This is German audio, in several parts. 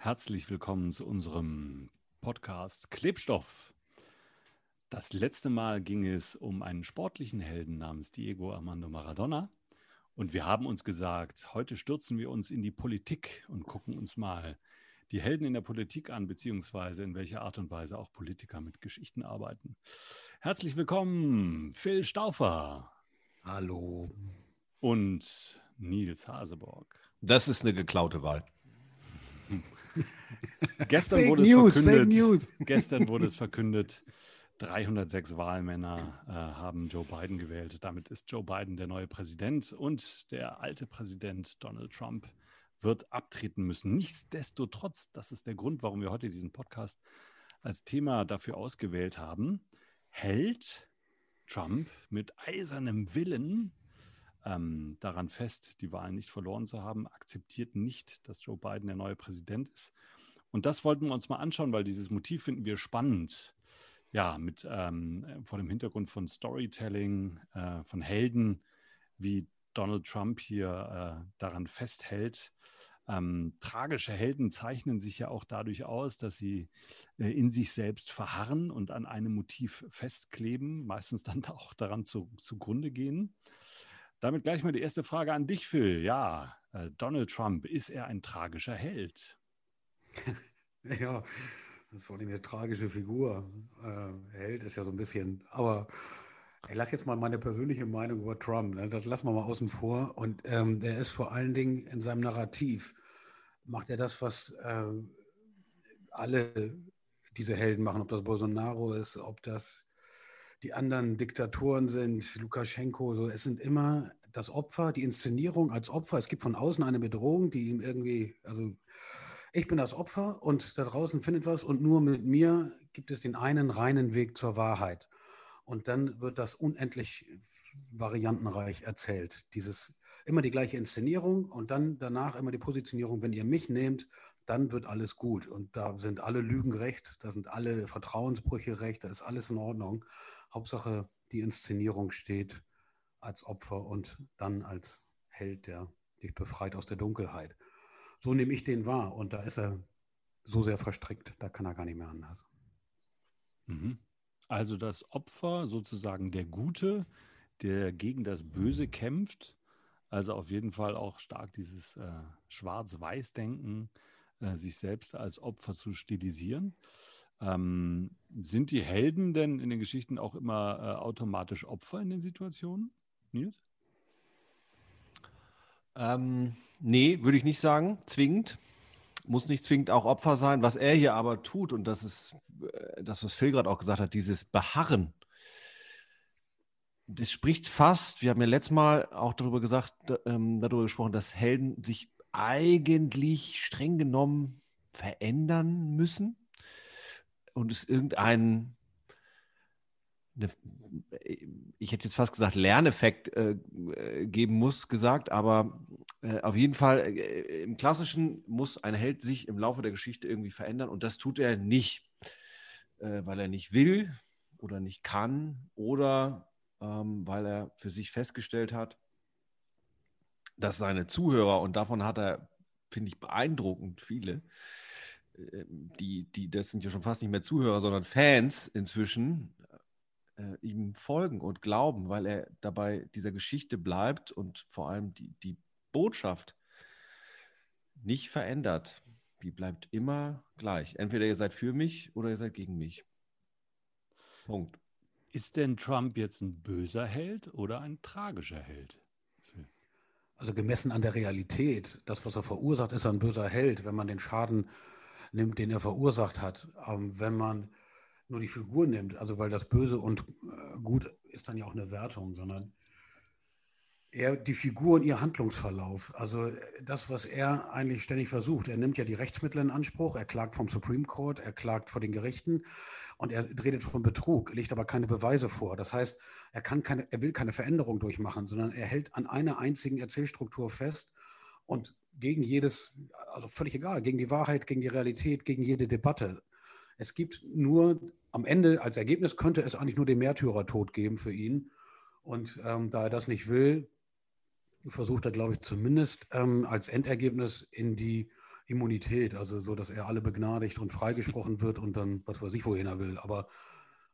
Herzlich willkommen zu unserem Podcast Klebstoff. Das letzte Mal ging es um einen sportlichen Helden namens Diego Armando Maradona. Und wir haben uns gesagt, heute stürzen wir uns in die Politik und gucken uns mal die Helden in der Politik an, beziehungsweise in welcher Art und Weise auch Politiker mit Geschichten arbeiten. Herzlich willkommen, Phil Stauffer. Hallo. Und Nils Haseborg. Das ist eine geklaute Wahl. gestern, wurde News, es verkündet, gestern wurde es verkündet, 306 Wahlmänner äh, haben Joe Biden gewählt. Damit ist Joe Biden der neue Präsident und der alte Präsident Donald Trump wird abtreten müssen. Nichtsdestotrotz, das ist der Grund, warum wir heute diesen Podcast als Thema dafür ausgewählt haben, hält Trump mit eisernem Willen ähm, daran fest, die Wahlen nicht verloren zu haben, akzeptiert nicht, dass Joe Biden der neue Präsident ist. Und das wollten wir uns mal anschauen, weil dieses Motiv finden wir spannend. Ja, mit ähm, vor dem Hintergrund von Storytelling, äh, von Helden, wie Donald Trump hier äh, daran festhält. Ähm, tragische Helden zeichnen sich ja auch dadurch aus, dass sie äh, in sich selbst verharren und an einem Motiv festkleben, meistens dann auch daran zu, zugrunde gehen. Damit gleich mal die erste Frage an dich, Phil. Ja, äh, Donald Trump, ist er ein tragischer Held? ja, das ist vor allem eine tragische Figur. Äh, Held ist ja so ein bisschen, aber ich lasse jetzt mal meine persönliche Meinung über Trump, ne? das lassen wir mal außen vor. Und ähm, er ist vor allen Dingen in seinem Narrativ, macht er das, was äh, alle diese Helden machen, ob das Bolsonaro ist, ob das die anderen Diktatoren sind, Lukaschenko, so, es sind immer das Opfer, die Inszenierung als Opfer. Es gibt von außen eine Bedrohung, die ihm irgendwie, also ich bin das Opfer und da draußen findet was und nur mit mir gibt es den einen reinen Weg zur Wahrheit. Und dann wird das unendlich variantenreich erzählt. Dieses immer die gleiche Inszenierung und dann danach immer die Positionierung, wenn ihr mich nehmt, dann wird alles gut. Und da sind alle Lügen recht, da sind alle Vertrauensbrüche recht, da ist alles in Ordnung. Hauptsache, die Inszenierung steht als Opfer und dann als Held, der dich befreit aus der Dunkelheit. So nehme ich den wahr und da ist er so sehr verstrickt, da kann er gar nicht mehr anders. Mhm. Also das Opfer, sozusagen der Gute, der gegen das Böse kämpft, also auf jeden Fall auch stark dieses äh, Schwarz-Weiß-Denken, äh, sich selbst als Opfer zu stilisieren. Ähm, sind die Helden denn in den Geschichten auch immer äh, automatisch Opfer in den Situationen, Nils? Ähm, nee, würde ich nicht sagen, zwingend. Muss nicht zwingend auch Opfer sein. Was er hier aber tut, und das ist äh, das, was Phil gerade auch gesagt hat, dieses Beharren, das spricht fast, wir haben ja letztes Mal auch darüber gesagt, ähm, darüber gesprochen, dass Helden sich eigentlich streng genommen verändern müssen und es irgendeinen, eine, ich hätte jetzt fast gesagt, Lerneffekt äh, geben muss, gesagt, aber äh, auf jeden Fall äh, im Klassischen muss ein Held sich im Laufe der Geschichte irgendwie verändern und das tut er nicht, äh, weil er nicht will oder nicht kann oder ähm, weil er für sich festgestellt hat, dass seine Zuhörer, und davon hat er, finde ich, beeindruckend viele, die, die, das sind ja schon fast nicht mehr Zuhörer, sondern Fans inzwischen, äh, ihm folgen und glauben, weil er dabei dieser Geschichte bleibt und vor allem die, die Botschaft nicht verändert. Die bleibt immer gleich. Entweder ihr seid für mich oder ihr seid gegen mich. Punkt. Ist denn Trump jetzt ein böser Held oder ein tragischer Held? Also gemessen an der Realität, das, was er verursacht, ist er ein böser Held, wenn man den Schaden nimmt, den er verursacht hat. Ähm, wenn man nur die Figur nimmt, also weil das Böse und äh, Gut ist dann ja auch eine Wertung, sondern er, die Figur und ihr Handlungsverlauf, also das, was er eigentlich ständig versucht. Er nimmt ja die Rechtsmittel in Anspruch, er klagt vom Supreme Court, er klagt vor den Gerichten und er redet von Betrug, legt aber keine Beweise vor. Das heißt, er, kann keine, er will keine Veränderung durchmachen, sondern er hält an einer einzigen Erzählstruktur fest und gegen jedes, also völlig egal, gegen die Wahrheit, gegen die Realität, gegen jede Debatte. Es gibt nur, am Ende als Ergebnis könnte es eigentlich nur den Märtyrertod geben für ihn. Und ähm, da er das nicht will, versucht er, glaube ich, zumindest ähm, als Endergebnis in die Immunität, also so, dass er alle begnadigt und freigesprochen wird und dann, was weiß ich, wohin er will. Aber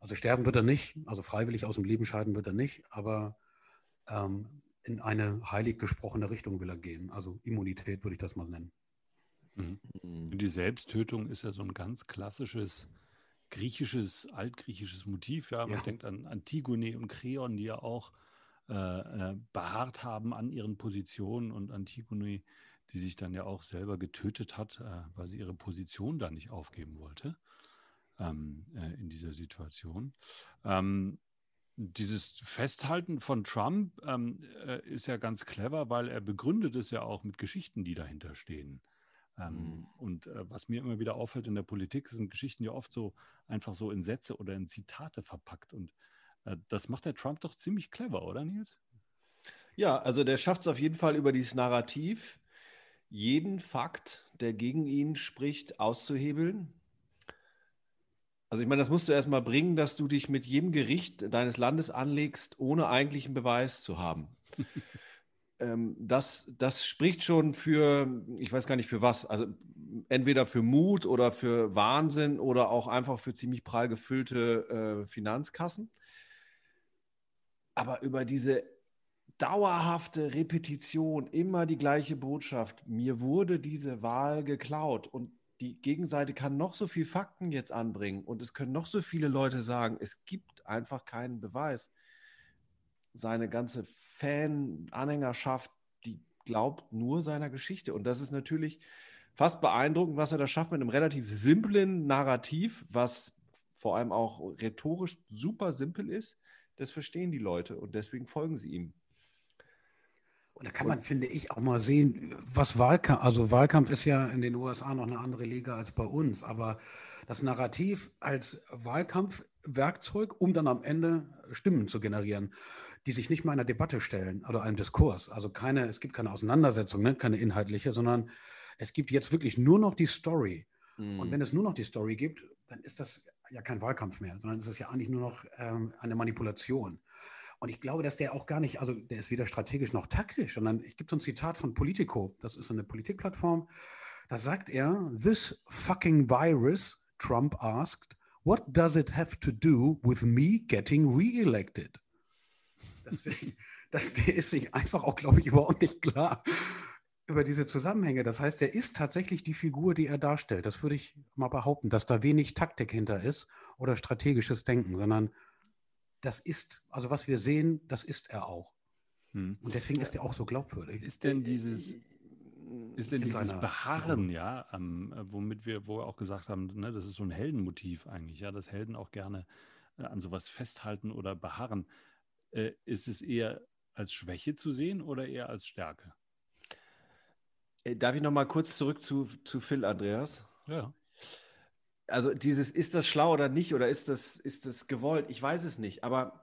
also sterben wird er nicht, also freiwillig aus dem Leben scheiden wird er nicht, aber ähm, in eine heilig gesprochene Richtung will er gehen. Also Immunität würde ich das mal nennen. Mhm. Die Selbsttötung ist ja so ein ganz klassisches griechisches, altgriechisches Motiv. Ja, man ja. denkt an Antigone und Kreon, die ja auch äh, äh, beharrt haben an ihren Positionen und Antigone, die sich dann ja auch selber getötet hat, äh, weil sie ihre Position da nicht aufgeben wollte ähm, äh, in dieser Situation. Ähm, dieses Festhalten von Trump ähm, äh, ist ja ganz clever, weil er begründet es ja auch mit Geschichten, die dahinter stehen. Ähm, mhm. Und äh, was mir immer wieder auffällt in der Politik, sind Geschichten ja oft so einfach so in Sätze oder in Zitate verpackt. Und äh, das macht der Trump doch ziemlich clever, oder Nils? Ja, also der schafft es auf jeden Fall über dieses Narrativ, jeden Fakt, der gegen ihn spricht, auszuhebeln also ich meine, das musst du erstmal bringen, dass du dich mit jedem Gericht deines Landes anlegst, ohne eigentlichen Beweis zu haben. ähm, das, das spricht schon für, ich weiß gar nicht für was, also entweder für Mut oder für Wahnsinn oder auch einfach für ziemlich prall gefüllte äh, Finanzkassen. Aber über diese dauerhafte Repetition, immer die gleiche Botschaft, mir wurde diese Wahl geklaut und die Gegenseite kann noch so viel Fakten jetzt anbringen und es können noch so viele Leute sagen, es gibt einfach keinen Beweis. Seine ganze Fan-Anhängerschaft, die glaubt nur seiner Geschichte. Und das ist natürlich fast beeindruckend, was er da schafft mit einem relativ simplen Narrativ, was vor allem auch rhetorisch super simpel ist. Das verstehen die Leute und deswegen folgen sie ihm. Und da kann man, finde ich, auch mal sehen, was Wahlkampf, also Wahlkampf ist ja in den USA noch eine andere Liga als bei uns, aber das Narrativ als Wahlkampfwerkzeug, um dann am Ende Stimmen zu generieren, die sich nicht mal einer Debatte stellen oder einem Diskurs. Also keine, es gibt keine Auseinandersetzung, ne, keine inhaltliche, sondern es gibt jetzt wirklich nur noch die Story. Mhm. Und wenn es nur noch die Story gibt, dann ist das ja kein Wahlkampf mehr, sondern es ist ja eigentlich nur noch ähm, eine Manipulation. Und ich glaube, dass der auch gar nicht, also der ist weder strategisch noch taktisch, sondern ich gibt so ein Zitat von Politico, das ist eine Politikplattform, da sagt er, this fucking virus, Trump asked, what does it have to do with me getting re-elected? Das, das der ist sich einfach auch, glaube ich, überhaupt nicht klar über diese Zusammenhänge. Das heißt, er ist tatsächlich die Figur, die er darstellt. Das würde ich mal behaupten, dass da wenig Taktik hinter ist oder strategisches Denken, sondern das ist, also was wir sehen, das ist er auch. Hm. Und deswegen ist er auch so glaubwürdig. Ist denn dieses, ist denn dieses Beharren, ja, ähm, womit wir, wo wir auch gesagt haben, ne, das ist so ein Heldenmotiv eigentlich, ja, dass Helden auch gerne äh, an sowas festhalten oder beharren. Äh, ist es eher als Schwäche zu sehen oder eher als Stärke? Äh, darf ich noch mal kurz zurück zu, zu Phil, Andreas? Ja also dieses, ist das schlau oder nicht oder ist das, ist das gewollt? Ich weiß es nicht. Aber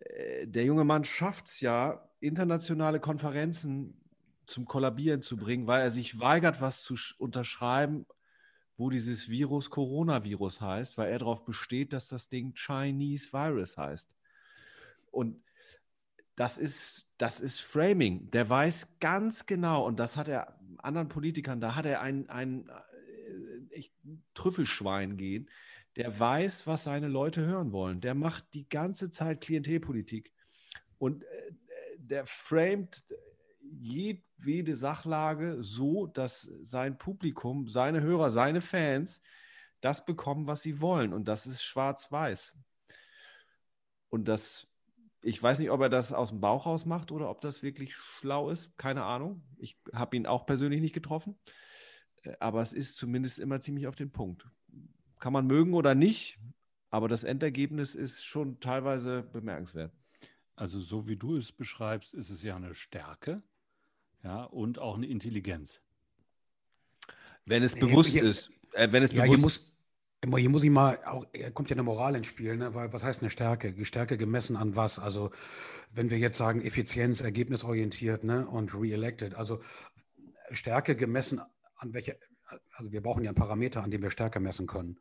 äh, der junge Mann schafft es ja, internationale Konferenzen zum Kollabieren zu bringen, weil er sich weigert, was zu unterschreiben, wo dieses Virus Coronavirus heißt, weil er darauf besteht, dass das Ding Chinese Virus heißt. Und das ist, das ist Framing. Der weiß ganz genau, und das hat er anderen Politikern, da hat er ein, ein, echt Trüffelschwein gehen. Der weiß, was seine Leute hören wollen. Der macht die ganze Zeit Klientelpolitik. Und äh, der framet jede Sachlage so, dass sein Publikum, seine Hörer, seine Fans das bekommen, was sie wollen. Und das ist schwarz-weiß. Und das, ich weiß nicht, ob er das aus dem Bauch raus macht oder ob das wirklich schlau ist. Keine Ahnung. Ich habe ihn auch persönlich nicht getroffen. Äh, aber es ist zumindest immer ziemlich auf den Punkt. Kann man mögen oder nicht, aber das Endergebnis ist schon teilweise bemerkenswert. Also so wie du es beschreibst, ist es ja eine Stärke, ja, und auch eine Intelligenz. Wenn es bewusst hier, ist, äh, wenn es ja, bewusst muss, hier muss ich mal, auch, kommt ja eine Moral ins Spiel, ne? weil was heißt eine Stärke? Die Stärke gemessen an was? Also wenn wir jetzt sagen Effizienz, ergebnisorientiert ne? und re-elected, also Stärke gemessen an welche, also wir brauchen ja einen Parameter, an dem wir Stärke messen können.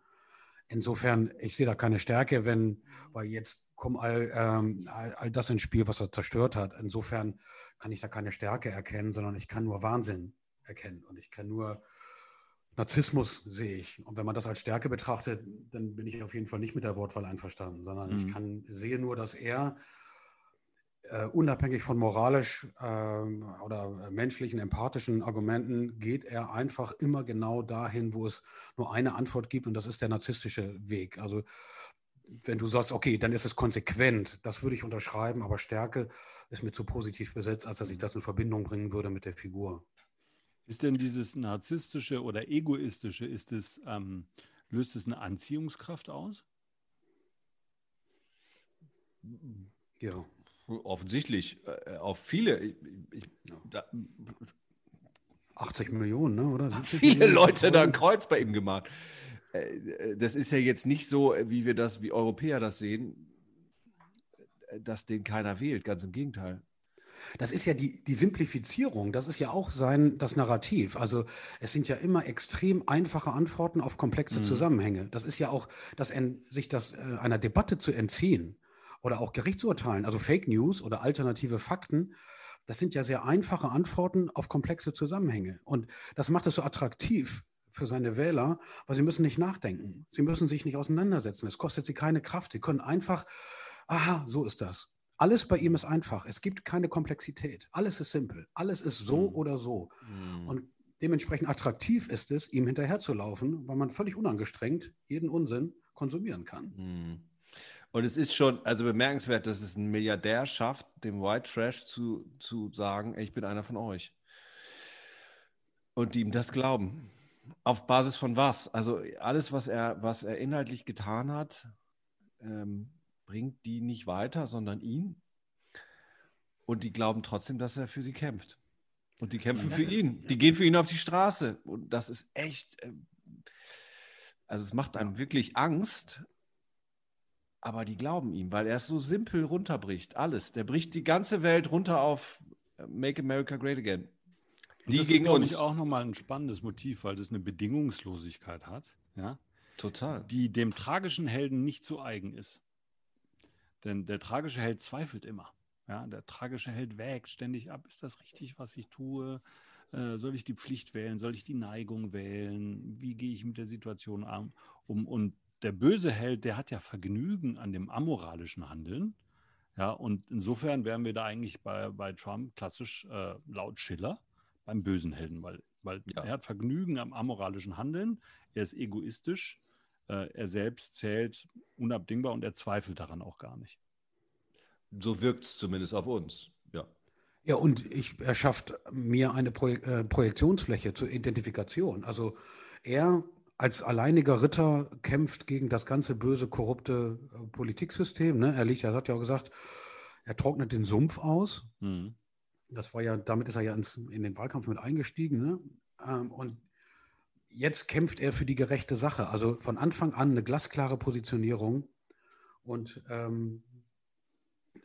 Insofern, ich sehe da keine Stärke, wenn, weil jetzt kommt all, ähm, all, all, das ins Spiel, was er zerstört hat. Insofern kann ich da keine Stärke erkennen, sondern ich kann nur Wahnsinn erkennen. Und ich kann nur Narzissmus sehe ich. Und wenn man das als Stärke betrachtet, dann bin ich auf jeden Fall nicht mit der Wortwahl einverstanden, sondern mhm. ich kann, sehe nur, dass er äh, unabhängig von moralisch äh, oder menschlichen, empathischen Argumenten, geht er einfach immer genau dahin, wo es nur eine Antwort gibt und das ist der narzisstische Weg. Also wenn du sagst, okay, dann ist es konsequent, das würde ich unterschreiben, aber Stärke ist mir zu positiv besetzt, als dass ich das in Verbindung bringen würde mit der Figur. Ist denn dieses narzisstische oder egoistische, ist es, ähm, löst es eine Anziehungskraft aus? Ja. Offensichtlich. Äh, auf viele. Ich, ich, da, 80 Millionen, ne? oder? Viele Millionen Leute da ein Kreuz bei ihm gemacht. Äh, das ist ja jetzt nicht so, wie wir das, wie Europäer das sehen, dass den keiner wählt. Ganz im Gegenteil. Das ist ja die, die Simplifizierung, das ist ja auch sein, das Narrativ. Also es sind ja immer extrem einfache Antworten auf komplexe mhm. Zusammenhänge. Das ist ja auch, das, sich das äh, einer Debatte zu entziehen oder auch Gerichtsurteilen, also Fake News oder alternative Fakten, das sind ja sehr einfache Antworten auf komplexe Zusammenhänge. Und das macht es so attraktiv für seine Wähler, weil sie müssen nicht nachdenken. Sie müssen sich nicht auseinandersetzen. Es kostet sie keine Kraft. Sie können einfach, aha, so ist das. Alles bei ihm ist einfach. Es gibt keine Komplexität. Alles ist simpel. Alles ist so mhm. oder so. Mhm. Und dementsprechend attraktiv ist es, ihm hinterherzulaufen, weil man völlig unangestrengt jeden Unsinn konsumieren kann. Mhm. Und es ist schon also bemerkenswert, dass es ein Milliardär schafft, dem White Trash zu, zu sagen, ey, ich bin einer von euch. Und die ihm das glauben. Auf Basis von was? Also alles, was er, was er inhaltlich getan hat, ähm, bringt die nicht weiter, sondern ihn. Und die glauben trotzdem, dass er für sie kämpft. Und die kämpfen für ist, ihn. Die gehen für ihn auf die Straße. Und das ist echt. Äh, also es macht einem wirklich Angst, aber die glauben ihm, weil er es so simpel runterbricht. Alles. Der bricht die ganze Welt runter auf äh, Make America Great Again. Die das gegen ist, uns. Ich, auch nochmal ein spannendes Motiv, weil das eine Bedingungslosigkeit hat. Ja? Total. Die dem tragischen Helden nicht zu eigen ist. Denn der tragische Held zweifelt immer. Ja, der tragische Held wägt ständig ab, ist das richtig, was ich tue? Äh, soll ich die Pflicht wählen? Soll ich die Neigung wählen? Wie gehe ich mit der Situation um? Und der böse Held, der hat ja Vergnügen an dem amoralischen Handeln. Ja, und insofern wären wir da eigentlich bei, bei Trump klassisch äh, laut Schiller beim bösen Helden, weil, weil ja. er hat Vergnügen am amoralischen Handeln, er ist egoistisch, äh, er selbst zählt unabdingbar und er zweifelt daran auch gar nicht. So wirkt es zumindest auf uns, ja. Ja, und ich, er schafft mir eine Projek äh, Projektionsfläche zur Identifikation. Also er als alleiniger Ritter kämpft gegen das ganze böse, korrupte äh, Politiksystem. Ne? Er liegt, er hat ja auch gesagt, er trocknet den Sumpf aus. Mhm. Das war ja, damit ist er ja ins, in den Wahlkampf mit eingestiegen. Ne? Ähm, und jetzt kämpft er für die gerechte Sache. Also von Anfang an eine glasklare Positionierung. Und ähm,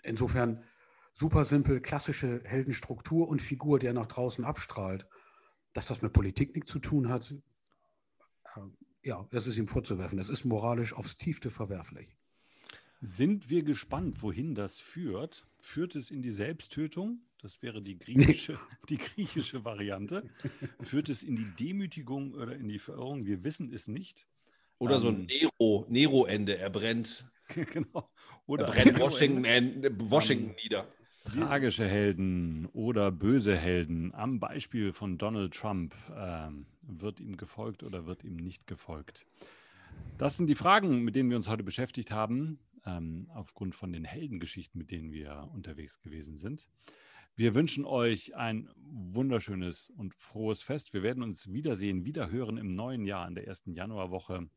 insofern super simpel, klassische Heldenstruktur und Figur, die er nach draußen abstrahlt. Dass das mit Politik nichts zu tun hat, ja, das ist ihm vorzuwerfen. Das ist moralisch aufs tiefste verwerflich. Sind wir gespannt, wohin das führt? Führt es in die Selbsttötung? Das wäre die griechische, die griechische Variante. Führt es in die Demütigung oder in die Verirrung? Wir wissen es nicht. Oder ähm, so ein Nero, Nero-Ende. Er brennt. genau. Oder er brennt Washington, äh, Washington um, nieder. Tragische Helden oder böse Helden. Am Beispiel von Donald Trump ähm, wird ihm gefolgt oder wird ihm nicht gefolgt. Das sind die Fragen, mit denen wir uns heute beschäftigt haben, ähm, aufgrund von den Heldengeschichten, mit denen wir unterwegs gewesen sind. Wir wünschen euch ein wunderschönes und frohes Fest. Wir werden uns wiedersehen, wiederhören im neuen Jahr in der ersten Januarwoche.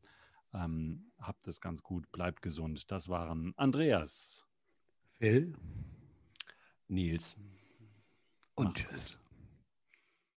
Ähm, habt es ganz gut, bleibt gesund. Das waren Andreas, Phil, Nils und Tschüss.